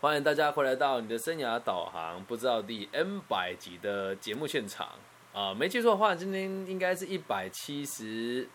欢迎大家回来到你的生涯导航不知道第 N 百集的节目现场啊！没记错的话，今天应该是一百七十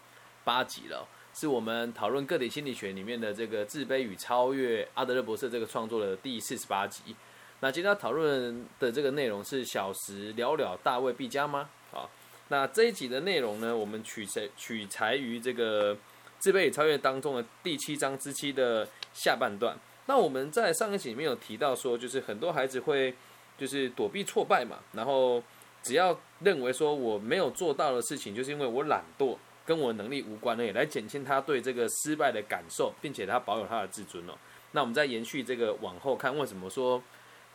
八集了，是我们讨论个体心理学里面的这个自卑与超越阿德勒博士这个创作的第四十八集。那今天要讨论的这个内容是小时了了，大未必佳吗？好，那这一集的内容呢，我们取材取材于这个自卑与超越当中的第七章之七的下半段。那我们在上一集里面有提到说，就是很多孩子会就是躲避挫败嘛，然后只要认为说我没有做到的事情，就是因为我懒惰，跟我能力无关的，来减轻他对这个失败的感受，并且他保有他的自尊哦。那我们再延续这个往后看，为什么说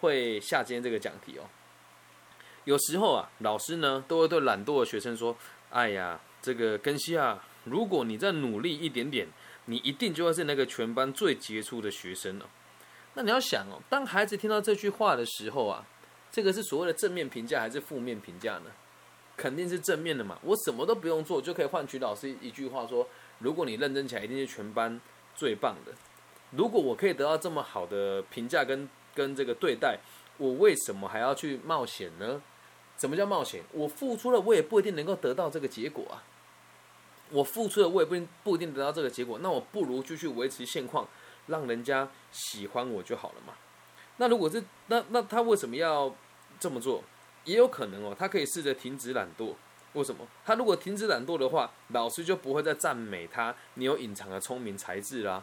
会下今天这个讲题哦？有时候啊，老师呢都会对懒惰的学生说：“哎呀，这个根西啊，如果你再努力一点点。”你一定就会是那个全班最杰出的学生了。那你要想哦，当孩子听到这句话的时候啊，这个是所谓的正面评价还是负面评价呢？肯定是正面的嘛。我什么都不用做，就可以换取老师一句话说：如果你认真起来，一定是全班最棒的。如果我可以得到这么好的评价跟跟这个对待，我为什么还要去冒险呢？什么叫冒险？我付出了，我也不一定能够得到这个结果啊。我付出的我也不不一定得到这个结果，那我不如继续维持现况，让人家喜欢我就好了嘛。那如果是那那他为什么要这么做？也有可能哦，他可以试着停止懒惰。为什么？他如果停止懒惰的话，老师就不会再赞美他，你有隐藏的聪明才智啦。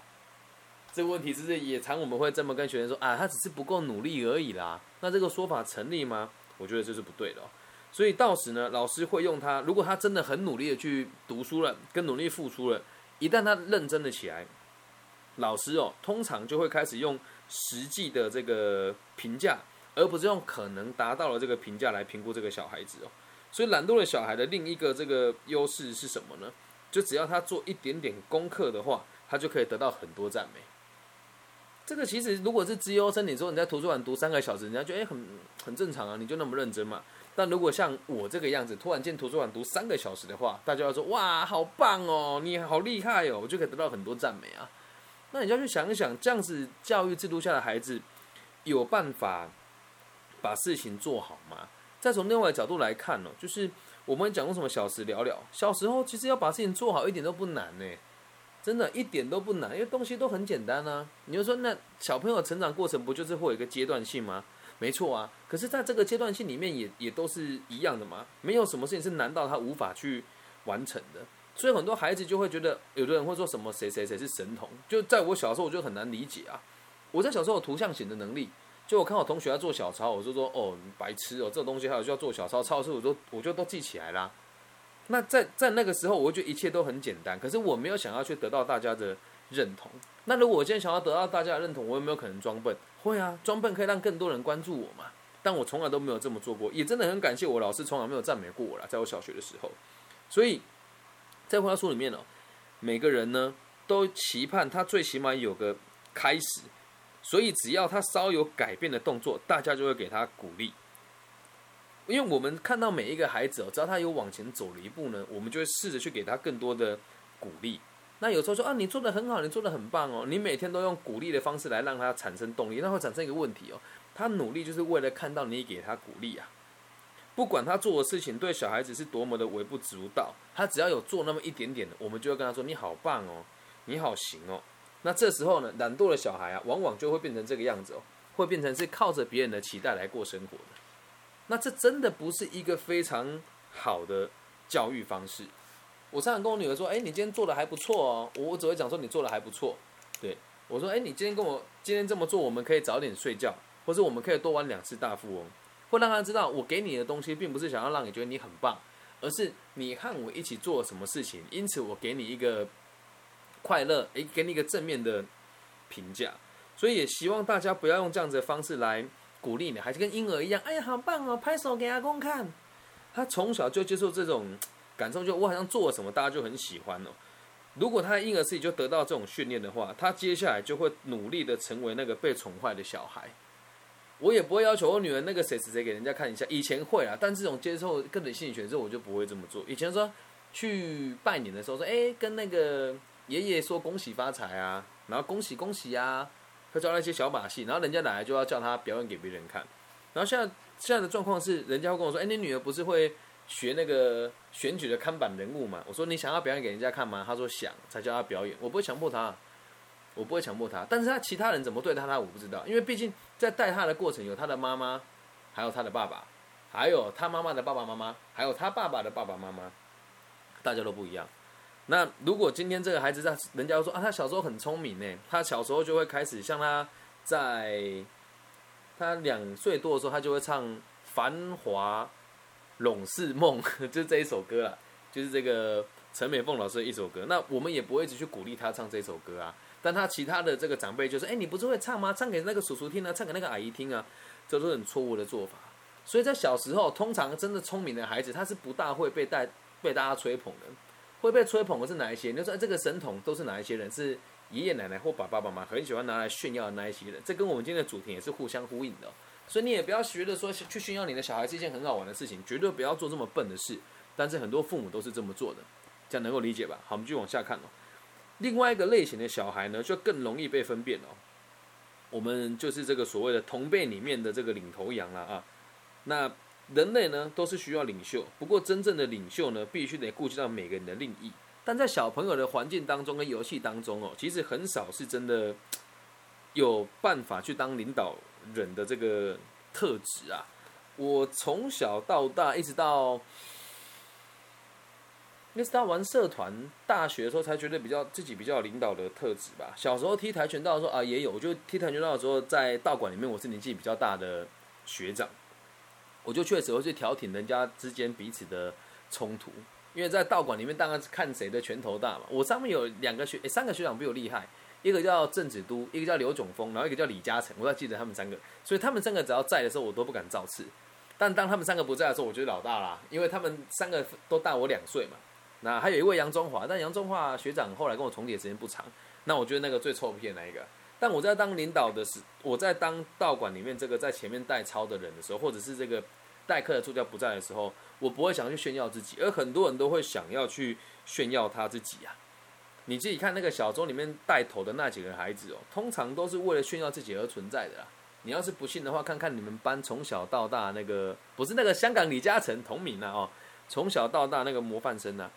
这个问题是不是也常我们会这么跟学生说啊？他只是不够努力而已啦。那这个说法成立吗？我觉得这是不对的。哦所以到时呢，老师会用他。如果他真的很努力的去读书了，跟努力付出了，一旦他认真的起来，老师哦，通常就会开始用实际的这个评价，而不是用可能达到了这个评价来评估这个小孩子哦。所以懒惰的小孩的另一个这个优势是什么呢？就只要他做一点点功课的话，他就可以得到很多赞美。这个其实如果是资优生，你说你在图书馆读三个小时，人家觉得哎很很正常啊，你就那么认真嘛。但如果像我这个样子，突然进图书馆读三个小时的话，大家要说哇，好棒哦，你好厉害哦，我就可以得到很多赞美啊。那你要去想一想，这样子教育制度下的孩子有办法把事情做好吗？再从另外角度来看呢，就是我们讲过什么小时聊聊，小时候其实要把事情做好一点都不难呢，真的一点都不难，因为东西都很简单啊。你就说那小朋友成长过程不就是会有一个阶段性吗？没错啊，可是在这个阶段性里面，也也都是一样的嘛，没有什么事情是难到他无法去完成的。所以很多孩子就会觉得，有的人会说什么谁谁谁是神童。就在我小时候，我就很难理解啊。我在小时候有图像型的能力，就我看我同学要做小抄，我就说哦，白痴哦，这种东西还有需要做小抄，抄的时候我都我就都记起来啦。那在在那个时候，我觉得一切都很简单，可是我没有想要去得到大家的认同。那如果我今天想要得到大家的认同，我有没有可能装笨？会啊，装笨可以让更多人关注我嘛。但我从来都没有这么做过，也真的很感谢我老师，从来没有赞美过我啦，在我小学的时候。所以在话书里面呢，每个人呢都期盼他最起码有个开始，所以只要他稍有改变的动作，大家就会给他鼓励。因为我们看到每一个孩子哦，只要他有往前走了一步呢，我们就会试着去给他更多的鼓励。那有时候说啊，你做的很好，你做的很棒哦。你每天都用鼓励的方式来让他产生动力，那会产生一个问题哦。他努力就是为了看到你给他鼓励啊。不管他做的事情对小孩子是多么的微不足道，他只要有做那么一点点的，我们就会跟他说你好棒哦，你好行哦。那这时候呢，懒惰的小孩啊，往往就会变成这个样子哦，会变成是靠着别人的期待来过生活的。那这真的不是一个非常好的教育方式。我常常跟我女儿说：“哎，你今天做的还不错哦。”我只会讲说你做的还不错。对我说：“哎，你今天跟我今天这么做，我们可以早点睡觉，或者我们可以多玩两次大富翁，会让他知道我给你的东西并不是想要让你觉得你很棒，而是你和我一起做了什么事情，因此我给你一个快乐，诶，给你一个正面的评价。所以也希望大家不要用这样子的方式来鼓励你，还是跟婴儿一样，哎呀，好棒哦，拍手给阿公看。他从小就接受这种。”感受就我好像做了什么，大家就很喜欢哦。如果他在婴儿时期就得到这种训练的话，他接下来就会努力的成为那个被宠坏的小孩。我也不会要求我女儿那个谁谁谁给人家看一下，以前会啊，但这种接受个人心理学之后，我就不会这么做。以前说去拜年的时候说，哎，跟那个爷爷说恭喜发财啊，然后恭喜恭喜啊，会教他一些小把戏，然后人家奶奶就要叫他表演给别人看。然后现在现在的状况是，人家会跟我说：“哎，你女儿不是会学那个选举的看板人物嘛？”我说：“你想要表演给人家看吗？”他说：“想。”才叫他表演。我不会强迫他，我不会强迫他。但是他其他人怎么对他，他我不知道，因为毕竟在带他的过程有他的妈妈，还有他的爸爸，还有他妈妈的爸爸妈妈，还有他爸爸的爸爸妈妈，大家都不一样。那如果今天这个孩子在人家说啊，他小时候很聪明呢，他小时候就会开始像他在他两岁多的时候，他就会唱《繁华拢是梦》，就是这一首歌啊，就是这个陈美凤老师的一首歌。那我们也不会一直去鼓励他唱这首歌啊，但他其他的这个长辈就说：“哎，你不是会唱吗？唱给那个叔叔听啊，唱给那个阿姨听啊。”这都是很错误的做法。所以在小时候，通常真的聪明的孩子，他是不大会被带被大家吹捧的。会被吹捧的是哪一些？你说这个神童都是哪一些人？是爷爷奶奶或爸爸妈妈很喜欢拿来炫耀的那一些人。这跟我们今天的主题也是互相呼应的。所以你也不要觉得说去炫耀你的小孩是一件很好玩的事情，绝对不要做这么笨的事。但是很多父母都是这么做的，这样能够理解吧？好，我们继续往下看哦。另外一个类型的小孩呢，就更容易被分辨哦。我们就是这个所谓的同辈里面的这个领头羊了啊。那。人类呢都是需要领袖，不过真正的领袖呢，必须得顾及到每个人的利益。但在小朋友的环境当中跟游戏当中哦，其实很少是真的有办法去当领导人的这个特质啊。我从小到大一直到那是他玩社团，大学的时候才觉得比较自己比较有领导的特质吧。小时候踢跆拳道的时候啊，也有，我就踢跆拳道的时候，在道馆里面，我是年纪比较大的学长。我就确实会去调停人家之间彼此的冲突，因为在道馆里面，当然是看谁的拳头大嘛。我上面有两个学，三个学长比我厉害，一个叫郑子都，一个叫刘炯峰，然后一个叫李嘉诚，我要记得他们三个。所以他们三个只要在的时候，我都不敢造次。但当他们三个不在的时候，我觉得老大啦，因为他们三个都大我两岁嘛。那还有一位杨中华，但杨中华学长后来跟我重叠时间不长，那我觉得那个最臭屁的那一个。但我在当领导的时，我在当道馆里面这个在前面带操的人的时候，或者是这个。代课的助教不在的时候，我不会想去炫耀自己，而很多人都会想要去炫耀他自己啊。你自己看那个小周里面带头的那几个孩子哦，通常都是为了炫耀自己而存在的啦。你要是不信的话，看看你们班从小到大那个不是那个香港李嘉诚同名啊哦，从小到大那个模范生呐，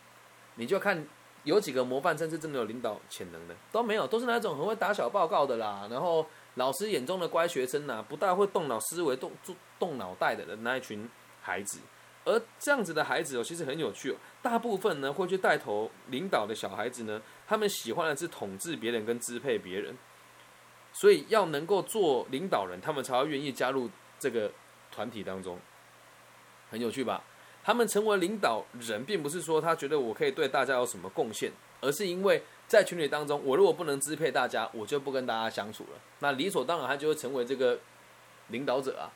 你就看有几个模范生是真的有领导潜能的，都没有，都是那种很会打小报告的啦，然后。老师眼中的乖学生呐，不大会动脑思维、动动动脑袋的那一群孩子，而这样子的孩子哦，其实很有趣哦。大部分呢会去带头领导的小孩子呢，他们喜欢的是统治别人跟支配别人，所以要能够做领导人，他们才会愿意加入这个团体当中。很有趣吧？他们成为领导人，并不是说他觉得我可以对大家有什么贡献，而是因为。在群体当中，我如果不能支配大家，我就不跟大家相处了。那理所当然，他就会成为这个领导者啊，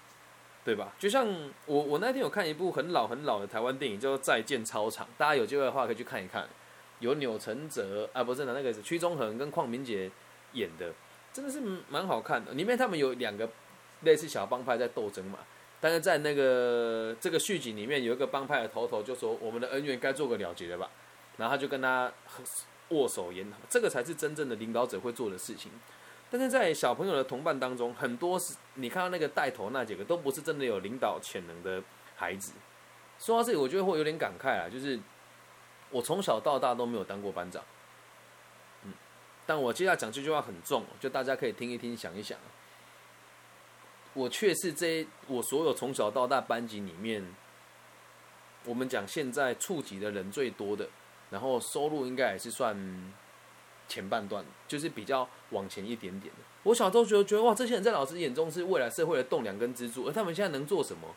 对吧？就像我，我那天有看一部很老很老的台湾电影，叫做《再见操场》，大家有机会的话可以去看一看。有钮承泽啊，不是的，那个是屈中恒跟邝明杰演的，真的是蛮好看的。里面他们有两个类似小帮派在斗争嘛，但是在那个这个续集里面，有一个帮派的头头就说：“我们的恩怨该做个了结了吧？”然后他就跟他。握手言和，这个才是真正的领导者会做的事情。但是在小朋友的同伴当中，很多是你看到那个带头那几个，都不是真的有领导潜能的孩子。说到这里，我觉得会有点感慨啊，就是我从小到大都没有当过班长。嗯，但我接下来讲这句话很重，就大家可以听一听，想一想。我却是这我所有从小到大班级里面，我们讲现在触及的人最多的。然后收入应该也是算前半段，就是比较往前一点点的。我小时候觉得觉得哇，这些人在老师眼中是未来社会的栋梁跟支柱，而他们现在能做什么？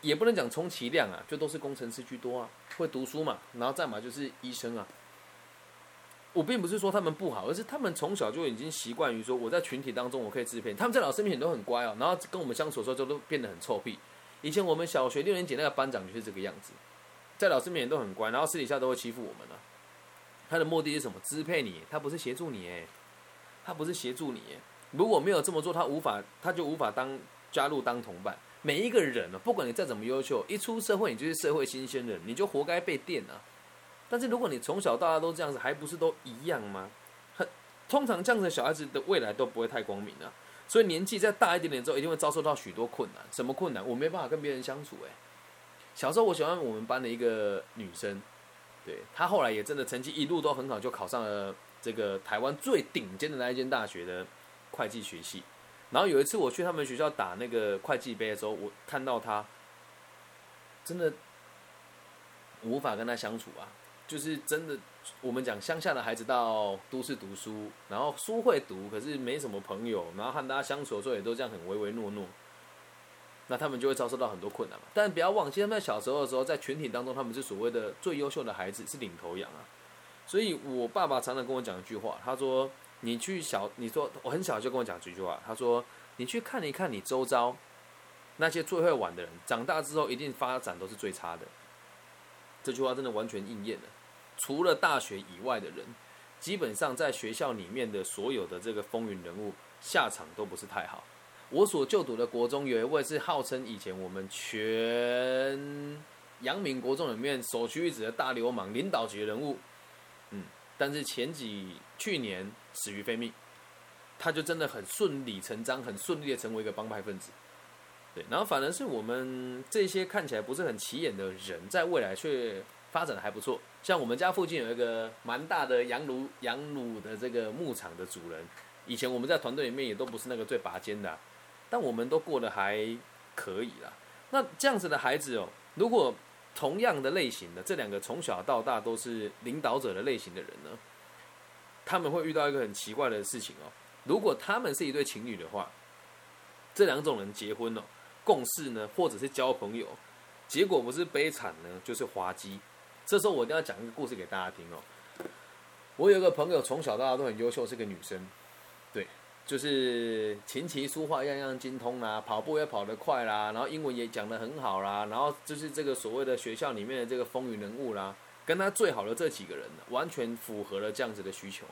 也不能讲充其量啊，就都是工程师居多啊，会读书嘛，然后再嘛就是医生啊。我并不是说他们不好，而是他们从小就已经习惯于说我在群体当中我可以支配，他们在老师面前都很乖哦，然后跟我们相处的时候就都变得很臭屁。以前我们小学六年级那个班长就是这个样子。在老师面前都很乖，然后私底下都会欺负我们了。他的目的是什么？支配你，他不是协助你，哎，他不是协助你。如果没有这么做，他无法，他就无法当加入当同伴。每一个人呢，不管你再怎么优秀，一出社会你就是社会新鲜人，你就活该被电啊。但是如果你从小到大都这样子，还不是都一样吗？很通常这样的小孩子的未来都不会太光明啊。所以年纪再大一点点之后，一定会遭受到许多困难。什么困难？我没办法跟别人相处。哎，小时候我喜欢我们班的一个女生，对她后来也真的成绩一路都很好，就考上了这个台湾最顶尖的那一间大学的会计学系。然后有一次我去他们学校打那个会计杯的时候，我看到他，真的无法跟他相处啊。就是真的，我们讲乡下的孩子到都市读书，然后书会读，可是没什么朋友，然后和大家相处的时候也都这样很唯唯诺诺，那他们就会遭受到很多困难嘛。但不要忘记，他们在小时候的时候，在群体当中，他们是所谓的最优秀的孩子，是领头羊啊。所以我爸爸常常跟我讲一句话，他说：“你去小，你说我很小就跟我讲这句话，他说你去看一看你周遭那些最会玩的人，长大之后一定发展都是最差的。”这句话真的完全应验了。除了大学以外的人，基本上在学校里面的所有的这个风云人物，下场都不是太好。我所就读的国中有一位是号称以前我们全阳明国中里面首屈一指的大流氓、领导级人物，嗯，但是前几去年死于非命，他就真的很顺理成章、很顺利的成为一个帮派分子。对，然后反而是我们这些看起来不是很起眼的人，在未来却。发展的还不错，像我们家附近有一个蛮大的羊乳羊乳的这个牧场的主人，以前我们在团队里面也都不是那个最拔尖的，但我们都过得还可以啦。那这样子的孩子哦，如果同样的类型的这两个从小到大都是领导者的类型的人呢，他们会遇到一个很奇怪的事情哦。如果他们是一对情侣的话，这两种人结婚哦，共事呢，或者是交朋友，结果不是悲惨呢，就是滑稽。这时候我一定要讲一个故事给大家听哦。我有个朋友，从小到大都很优秀，是个女生，对，就是琴棋书画样样精通啦，跑步也跑得快啦，然后英文也讲得很好啦，然后就是这个所谓的学校里面的这个风云人物啦，跟他最好的这几个人，完全符合了这样子的需求，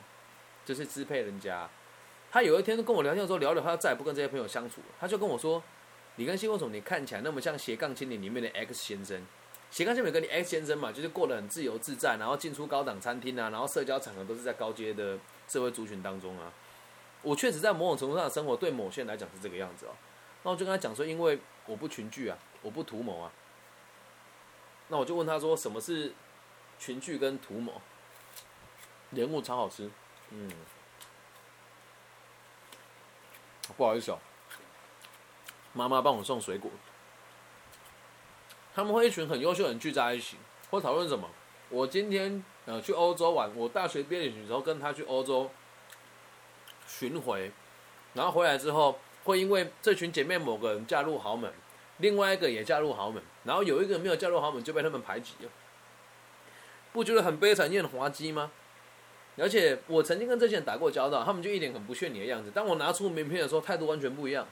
就是支配人家。他有一天跟我聊天的时候，聊聊他再也不跟这些朋友相处了，他就跟我说：“你跟新工总，你看起来那么像斜杠青年里面的 X 先生。”斜杠青年跟你 X 先生嘛，就是过得很自由自在，然后进出高档餐厅啊，然后社交场合都是在高阶的社会族群当中啊。我确实在某种程度上的生活，对某些人来讲是这个样子哦。那我就跟他讲说，因为我不群聚啊，我不图谋啊。那我就问他说，什么是群聚跟图谋？莲雾超好吃，嗯，不好意思哦，妈妈帮我送水果。他们会一群很优秀的人聚在一起，会讨论什么？我今天呃去欧洲玩，我大学毕业的时候跟他去欧洲巡回，然后回来之后，会因为这群姐妹某个人嫁入豪门，另外一个也嫁入豪门，然后有一个没有嫁入豪门就被他们排挤了，不觉得很悲惨也很滑稽吗？而且我曾经跟这些人打过交道，他们就一脸很不屑你的样子。当我拿出名片的时候，态度完全不一样。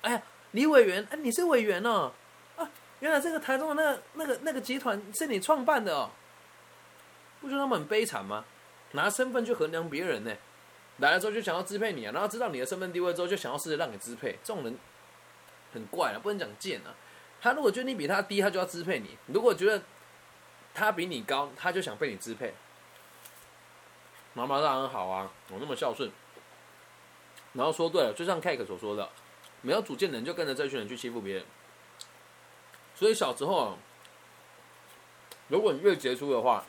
哎呀，李委员，哎，你是委员哦。啊原来这个台中的那个、那个、那个集团是你创办的哦，不觉得他们很悲惨吗？拿身份去衡量别人呢？来了之后就想要支配你啊，然后知道你的身份地位之后就想要试着让你支配，这种人很怪啊，不能讲贱啊。他如果觉得你比他低，他就要支配你；如果觉得他比你高，他就想被你支配。妈妈当然好啊，我那么孝顺。然后说对了，就像 Cake 所说的，没有主见的人就跟着这群人去欺负别人。所以小时候，如果你越杰出的话，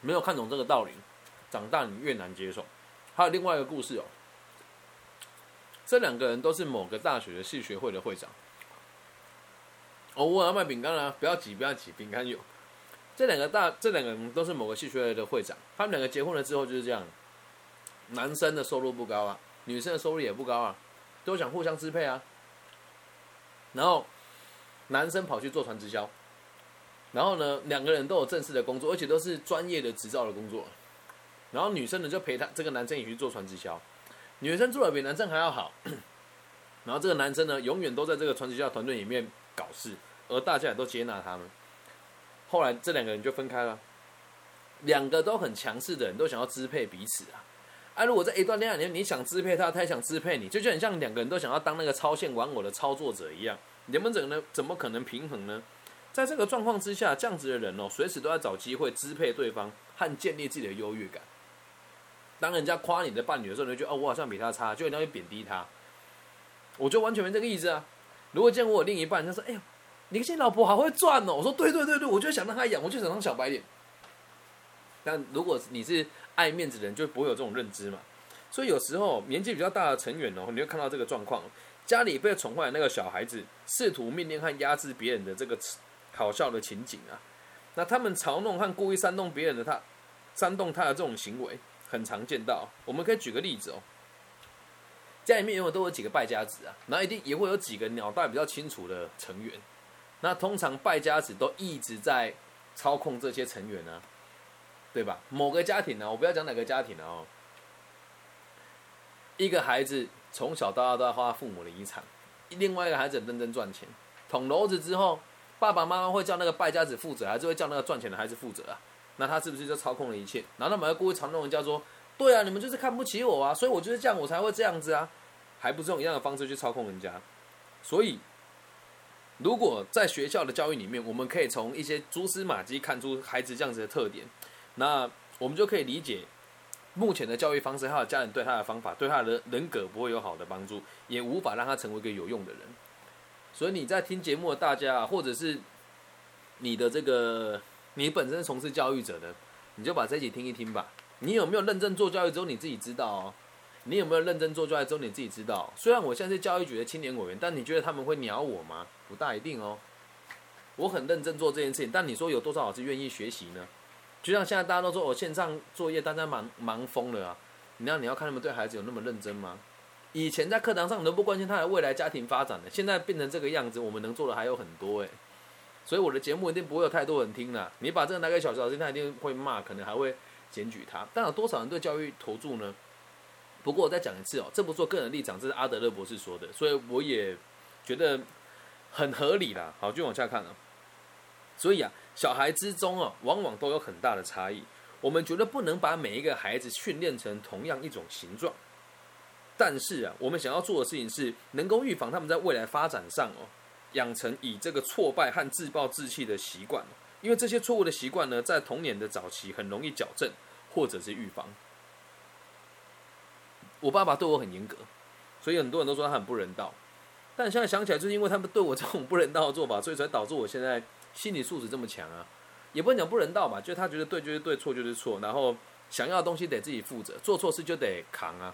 没有看懂这个道理，长大你越难接受。还有另外一个故事哦，这两个人都是某个大学的系学会的会长。哦，我要卖饼干了，不要挤，不要挤，饼干有。这两个大，这两个人都是某个戏学会的会长。他们两个结婚了之后就是这样，男生的收入不高啊，女生的收入也不高啊，都想互相支配啊，然后。男生跑去做船直销，然后呢，两个人都有正式的工作，而且都是专业的执照的工作。然后女生呢就陪他这个男生也去做船直销，女生做的比男生还要好。然后这个男生呢，永远都在这个船直销团队里面搞事，而大家也都接纳他们。后来这两个人就分开了，两个都很强势的人，都想要支配彼此啊。啊，如果在一段恋爱里面，你想支配他，他也想支配你，就就很像两个人都想要当那个超线玩偶的操作者一样。你们怎能？怎么可能平衡呢？在这个状况之下，这样子的人哦，随时都在找机会支配对方和建立自己的优越感。当人家夸你的伴侣的时候，你就觉得哦，我好像比他差，就一定要去贬低他。我就完全没这个意思啊。如果见过我另一半，他说：“哎呀，你现在老婆好会赚哦。”我说：“对对对对，我就想让她养，我就想当小白脸。”但如果你是爱面子的人，就不会有这种认知嘛。所以有时候年纪比较大的成员哦，你会看到这个状况：家里被宠坏的那个小孩子，试图命令和压制别人的这个好笑的情景啊。那他们嘲弄和故意煽动别人的他，煽动他的这种行为，很常见到。我们可以举个例子哦。家里面永远都有几个败家子啊，那一定也会有几个脑袋比较清楚的成员。那通常败家子都一直在操控这些成员呢，对吧？某个家庭呢，我不要讲哪个家庭了哦。一个孩子从小到大都要花父母的遗产，另外一个孩子认真赚钱，捅娄子之后，爸爸妈妈会叫那个败家子负责，还是会叫那个赚钱的孩子负责啊？那他是不是就操控了一切？难道他们还故意嘲弄人家说？对啊，你们就是看不起我啊，所以我就是这样，我才会这样子啊，还不是用一样的方式去操控人家。所以，如果在学校的教育里面，我们可以从一些蛛丝马迹看出孩子这样子的特点，那我们就可以理解目前的教育方式，还有家人对他的方法，对他的人格不会有好的帮助，也无法让他成为一个有用的人。所以你在听节目的大家，或者是你的这个你本身从事教育者的，你就把这一集听一听吧。你有没有认真做教育之后你自己知道哦？你有没有认真做教育之后你自己知道？虽然我现在是教育局的青年委员，但你觉得他们会鸟我吗？不大一定哦。我很认真做这件事情，但你说有多少老师愿意学习呢？就像现在大家都说我线上作业，大家忙忙疯了啊！你要你要看他们对孩子有那么认真吗？以前在课堂上都不关心他的未来家庭发展的，现在变成这个样子，我们能做的还有很多诶。所以我的节目一定不会有太多人听了。你把这个拿给小学老师，他一定会骂，可能还会。检举他，但有多少人对教育投注呢？不过我再讲一次哦，这不是个人立场，这是阿德勒博士说的，所以我也觉得很合理啦。好，就往下看了。所以啊，小孩之中啊，往往都有很大的差异。我们觉得不能把每一个孩子训练成同样一种形状，但是啊，我们想要做的事情是能够预防他们在未来发展上哦，养成以这个挫败和自暴自弃的习惯。因为这些错误的习惯呢，在童年的早期很容易矫正，或者是预防。我爸爸对我很严格，所以很多人都说他很不人道。但现在想起来，就是因为他们对我这种不人道的做法，所以才导致我现在心理素质这么强啊。也不能讲不人道吧，就是他觉得对就是对，错就是错，然后想要的东西得自己负责，做错事就得扛啊。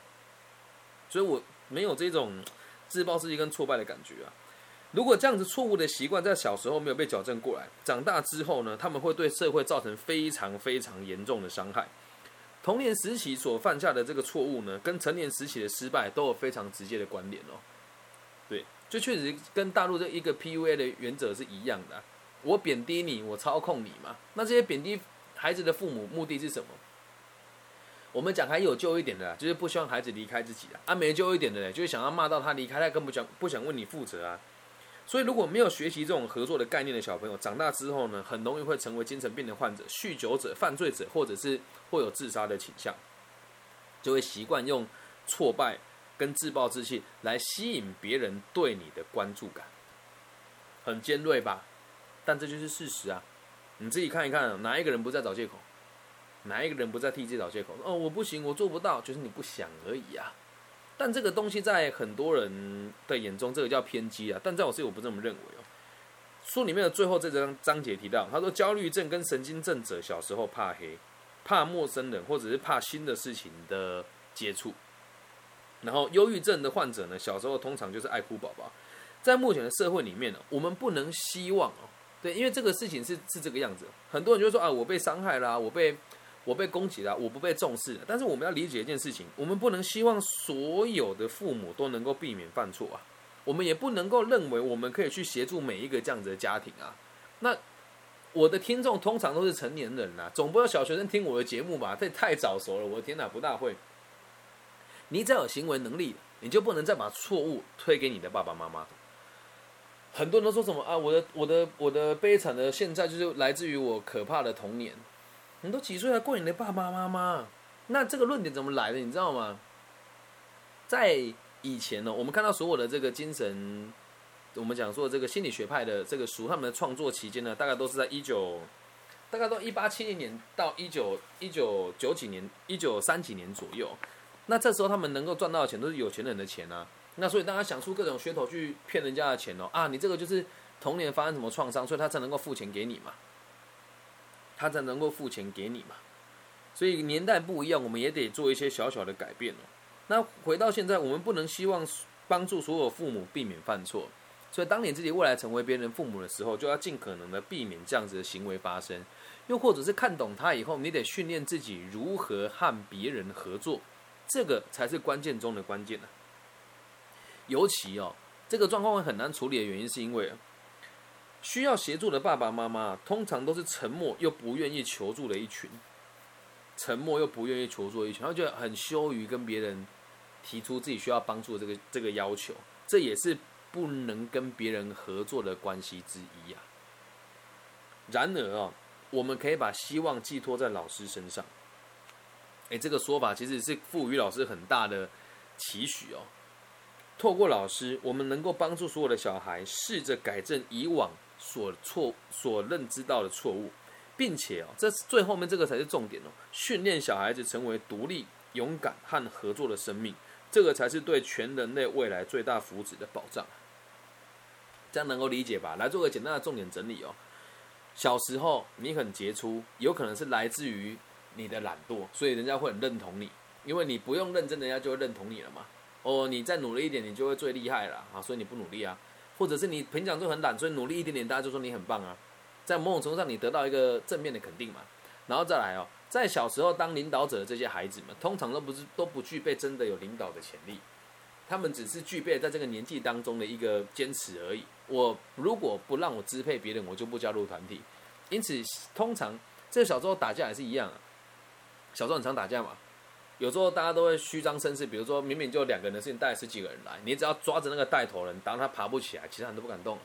所以我没有这种自暴自弃跟挫败的感觉啊。如果这样子错误的习惯在小时候没有被矫正过来，长大之后呢，他们会对社会造成非常非常严重的伤害。童年时期所犯下的这个错误呢，跟成年时期的失败都有非常直接的关联哦。对，就确实跟大陆这一个 PUA 的原则是一样的。我贬低你，我操控你嘛。那这些贬低孩子的父母目的是什么？我们讲还有救一点的，就是不希望孩子离开自己啊；啊，没救一点的呢，就是想要骂到他离开，他更不想不想为你负责啊。所以，如果没有学习这种合作的概念的小朋友，长大之后呢，很容易会成为精神病的患者、酗酒者、犯罪者，或者是会有自杀的倾向，就会习惯用挫败跟自暴自弃来吸引别人对你的关注感，很尖锐吧？但这就是事实啊！你自己看一看，哪一个人不在找借口？哪一个人不在替自己找借口？哦，我不行，我做不到，就是你不想而已啊！但这个东西在很多人的眼中，这个叫偏激啊。但在我这里，我不这么认为哦。书里面的最后这章章节提到，他说，焦虑症跟神经症者小时候怕黑、怕陌生人，或者是怕新的事情的接触。然后，忧郁症的患者呢，小时候通常就是爱哭宝宝。在目前的社会里面呢，我们不能希望哦，对，因为这个事情是是这个样子。很多人就说啊，我被伤害啦，我被。我被攻击了，我不被重视。但是我们要理解一件事情，我们不能希望所有的父母都能够避免犯错啊。我们也不能够认为我们可以去协助每一个这样子的家庭啊。那我的听众通常都是成年人啦，总不要小学生听我的节目吧？这也太早熟了，我的天哪，不大会。你只要有行为能力，你就不能再把错误推给你的爸爸妈妈。很多人都说什么啊？我的我的我的悲惨的现在就是来自于我可怕的童年。你都几岁了，过你的爸爸妈妈？那这个论点怎么来的？你知道吗？在以前呢，我们看到所有的这个精神，我们讲说这个心理学派的这个书，他们的创作期间呢，大概都是在一九，大大概都一八七零年到一九一九九几年、一九三几年左右。那这时候他们能够赚到的钱都是有钱人的钱啊。那所以大家想出各种噱头去骗人家的钱哦啊，你这个就是童年发生什么创伤，所以他才能够付钱给你嘛，他才能够付钱给你嘛。所以年代不一样，我们也得做一些小小的改变哦。那回到现在，我们不能希望帮助所有父母避免犯错。所以，当你自己未来成为别人父母的时候，就要尽可能的避免这样子的行为发生。又或者是看懂他以后，你得训练自己如何和别人合作，这个才是关键中的关键呢。尤其哦，这个状况会很难处理的原因，是因为需要协助的爸爸妈妈通常都是沉默又不愿意求助的一群。沉默又不愿意求助的一群，然后就很羞于跟别人提出自己需要帮助的这个这个要求，这也是不能跟别人合作的关系之一呀。然而啊，我们可以把希望寄托在老师身上。哎，这个说法其实是赋予老师很大的期许哦。透过老师，我们能够帮助所有的小孩试着改正以往所错所认知到的错误。并且哦，这最后面这个才是重点哦，训练小孩子成为独立、勇敢和合作的生命，这个才是对全人类未来最大福祉的保障。这样能够理解吧？来做个简单的重点整理哦。小时候你很杰出，有可能是来自于你的懒惰，所以人家会很认同你，因为你不用认真，人家就会认同你了嘛。哦，你再努力一点，你就会最厉害了啊，所以你不努力啊，或者是你平常就很懒，所以努力一点点，大家就说你很棒啊。在某种程度上，你得到一个正面的肯定嘛，然后再来哦，在小时候当领导者的这些孩子们，通常都不是都不具备真的有领导的潜力，他们只是具备在这个年纪当中的一个坚持而已。我如果不让我支配别人，我就不加入团体。因此，通常这小时候打架也是一样啊，小时候很常打架嘛，有时候大家都会虚张声势，比如说明明就两个人的事情，带十几个人来，你只要抓着那个带头人，当他爬不起来，其他人都不敢动。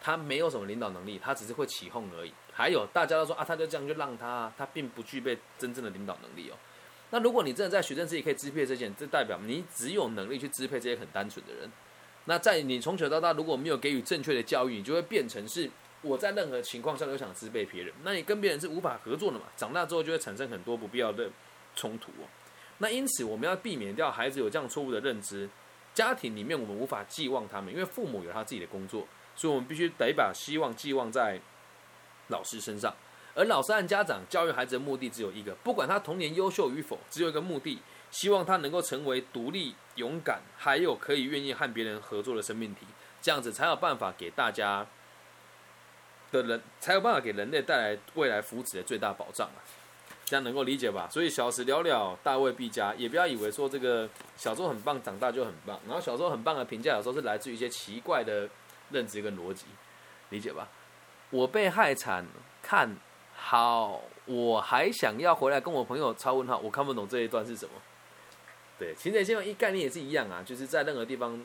他没有什么领导能力，他只是会起哄而已。还有大家都说啊，他就这样就让他，他并不具备真正的领导能力哦。那如果你真的在学生时期可以支配这些，这代表你只有能力去支配这些很单纯的人。那在你从小到大如果没有给予正确的教育，你就会变成是我在任何情况下都想支配别人，那你跟别人是无法合作的嘛。长大之后就会产生很多不必要的冲突哦。那因此我们要避免掉孩子有这样错误的认知。家庭里面我们无法寄望他们，因为父母有他自己的工作。所以，我们必须得把希望寄望在老师身上，而老师和家长教育孩子的目的只有一个，不管他童年优秀与否，只有一个目的，希望他能够成为独立、勇敢，还有可以愿意和别人合作的生命体，这样子才有办法给大家的人，才有办法给人类带来未来福祉的最大保障啊！这样能够理解吧？所以小时了了，大未必佳，也不要以为说这个小时候很棒，长大就很棒。然后小时候很棒的评价，有时候是来自于一些奇怪的。认知跟逻辑，理解吧？我被害惨，看好，我还想要回来跟我朋友超问号，我看不懂这一段是什么。对，其实现在一概念也是一样啊，就是在任何地方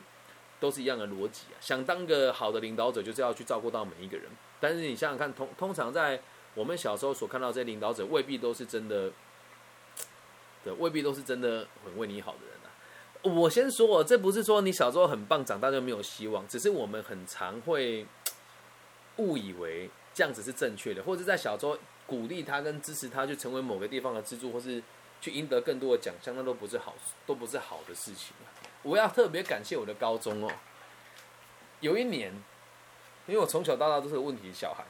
都是一样的逻辑啊。想当个好的领导者，就是要去照顾到每一个人。但是你想想看，通通常在我们小时候所看到这些领导者，未必都是真的，对，未必都是真的很为你好的人啊。我先说，这不是说你小时候很棒，长大就没有希望，只是我们很常会 误以为这样子是正确的，或者在小时候鼓励他跟支持他，去成为某个地方的支柱，或是去赢得更多的奖项，那都不是好，都不是好的事情。我要特别感谢我的高中哦，有一年，因为我从小到大都是问题小孩，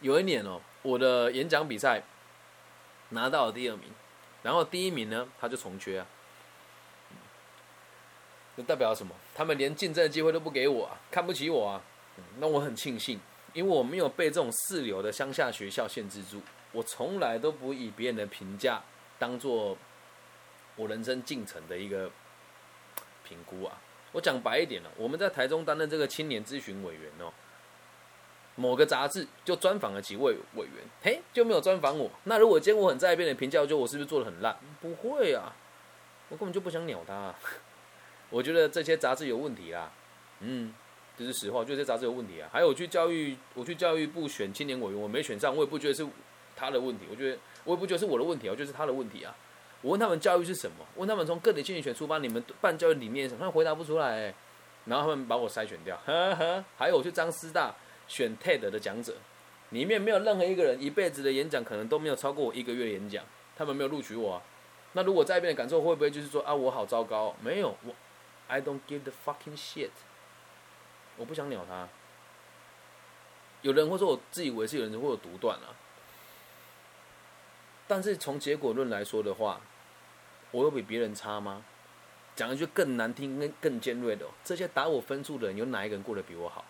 有一年哦，我的演讲比赛拿到了第二名，然后第一名呢，他就重缺啊。就代表什么？他们连竞争的机会都不给我，啊，看不起我啊！那我很庆幸，因为我没有被这种四流的乡下学校限制住。我从来都不以别人的评价当做我人生进程的一个评估啊！我讲白一点了，我们在台中担任这个青年咨询委员哦，某个杂志就专访了几位委员，嘿，就没有专访我。那如果今天我很在意别人评价，就我是不是做的很烂？不会啊，我根本就不想鸟他。我觉得这些杂志有问题啦，嗯，这是实话，就这杂志有问题啊。还有我去教育，我去教育部选青年委员，我没选上，我也不觉得是他的问题，我觉得我也不觉得是我的问题，我觉得是他的问题啊。我问他们教育是什么，问他们从个体经济学出发，你们办教育理念什么，他们回答不出来，然后他们把我筛选掉。呵呵。还有我去张师大选 TED 的讲者，里面没有任何一个人一辈子的演讲可能都没有超过我一个月的演讲，他们没有录取我啊。那如果在一边的感受会不会就是说啊，我好糟糕？没有，我 I don't give the fucking shit，我不想鸟他。有人会说我自以为是，有人会有独断啊。但是从结果论来说的话，我有比别人差吗？讲一句更难听、更更尖锐的，这些打我分数的人，有哪一个人过得比我好？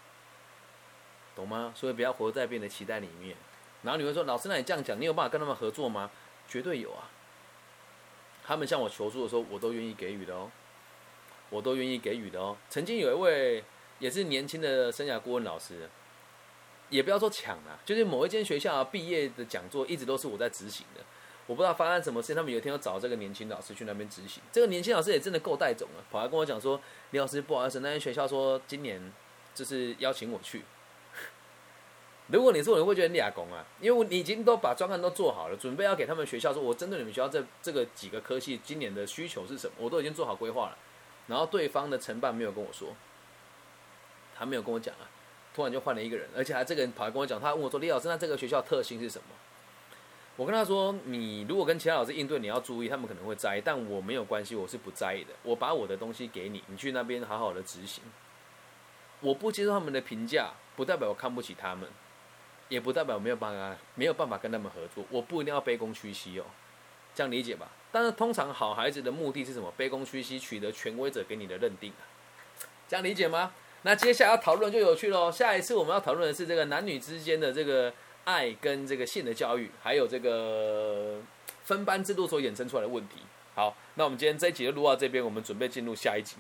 懂吗？所以不要活在别人的期待里面。然后你会说，老师，那你这样讲，你有办法跟他们合作吗？绝对有啊。他们向我求助的时候，我都愿意给予的哦，我都愿意给予的哦。曾经有一位也是年轻的生涯顾问老师，也不要说抢啊，就是某一间学校毕业的讲座，一直都是我在执行的。我不知道发生什么事，他们有一天要找这个年轻老师去那边执行。这个年轻老师也真的够带种了，跑来跟我讲说：“李老师，不好意思，那间学校说今年就是邀请我去。”如果你是我，你会觉得你俩工啊，因为你已经都把专案都做好了，准备要给他们学校说，我针对你们学校这这个几个科系今年的需求是什么，我都已经做好规划了。然后对方的承办没有跟我说，他没有跟我讲啊，突然就换了一个人，而且还这个人跑来跟我讲，他问我说：“李老师，那这个学校特性是什么？”我跟他说：“你如果跟其他老师应对，你要注意，他们可能会在意，但我没有关系，我是不在意的。我把我的东西给你，你去那边好好的执行。我不接受他们的评价，不代表我看不起他们。”也不代表没有办法，没有办法跟他们合作。我不一定要卑躬屈膝哦，这样理解吧？但是通常好孩子的目的是什么？卑躬屈膝，取得权威者给你的认定啊，这样理解吗？那接下来要讨论就有趣喽。下一次我们要讨论的是这个男女之间的这个爱跟这个性的教育，还有这个分班制度所衍生出来的问题。好，那我们今天这一集就录到这边，我们准备进入下一集。